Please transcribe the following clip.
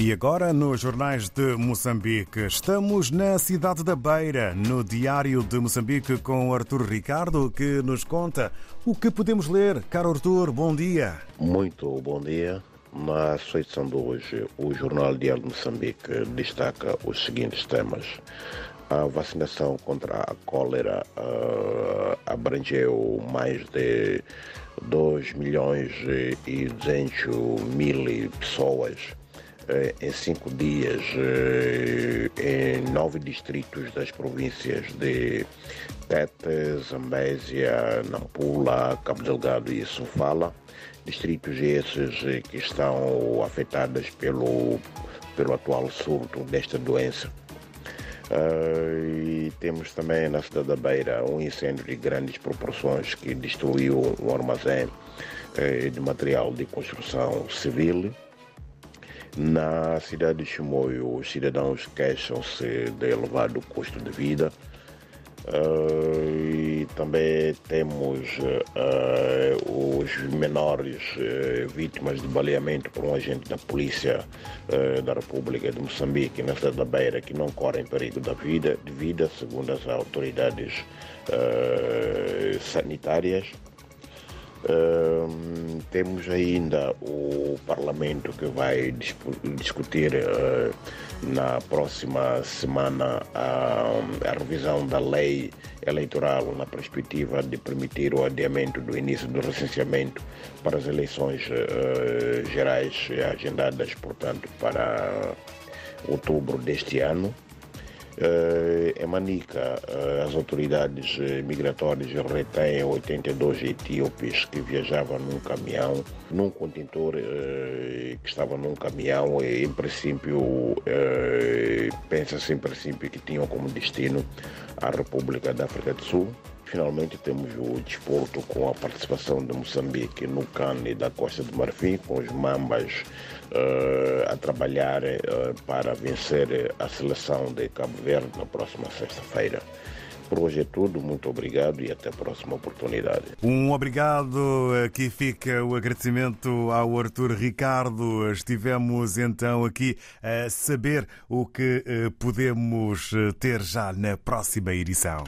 E agora, nos jornais de Moçambique, estamos na cidade da Beira, no Diário de Moçambique, com Artur Ricardo, que nos conta o que podemos ler. Caro Artur, bom dia. Muito bom dia. Na sua edição de hoje, o Jornal Diário de Moçambique destaca os seguintes temas. A vacinação contra a cólera uh, abrangeu mais de 2 milhões e 200 mil pessoas em cinco dias eh, em nove distritos das províncias de Tete, Zambésia, Nampula, Cabo Delgado e Sofala. Distritos esses eh, que estão afetados pelo, pelo atual surto desta doença. Uh, e temos também na cidade da Beira um incêndio de grandes proporções que destruiu um armazém uh, de material de construção civil. Na cidade de Chimoio, os cidadãos queixam-se de elevado custo de vida. Uh, e também temos uh, os menores uh, vítimas de baleamento por um agente da Polícia da República de Moçambique na cidade da Beira que não correm perigo da vida, de vida, segundo as autoridades sanitárias. Temos ainda o Parlamento que vai discutir uh, na próxima semana a, a, revisão da lei eleitoral na perspectiva de permitir o adiamento do início do recenseamento para as eleições uh, gerais agendadas, portanto, para outubro deste ano. Em Manica, uh, as autoridades uh, migratórias retêm 82 etíopes que viajavam num caminhão, num contentor que estava num caminhão e, em princípio, pensa-se em princípio que tinham como destino a República da África do Sul. Finalmente temos o desporto com a participação de Moçambique no CAN da Costa do Marfim, com os Mambas uh, a trabalhar uh, para vencer a seleção de Cabo Verde na próxima sexta-feira. Por hoje é tudo, muito obrigado e até a próxima oportunidade. Um obrigado, aqui fica o agradecimento ao Arthur Ricardo. Estivemos então aqui a saber o que podemos ter já na próxima edição.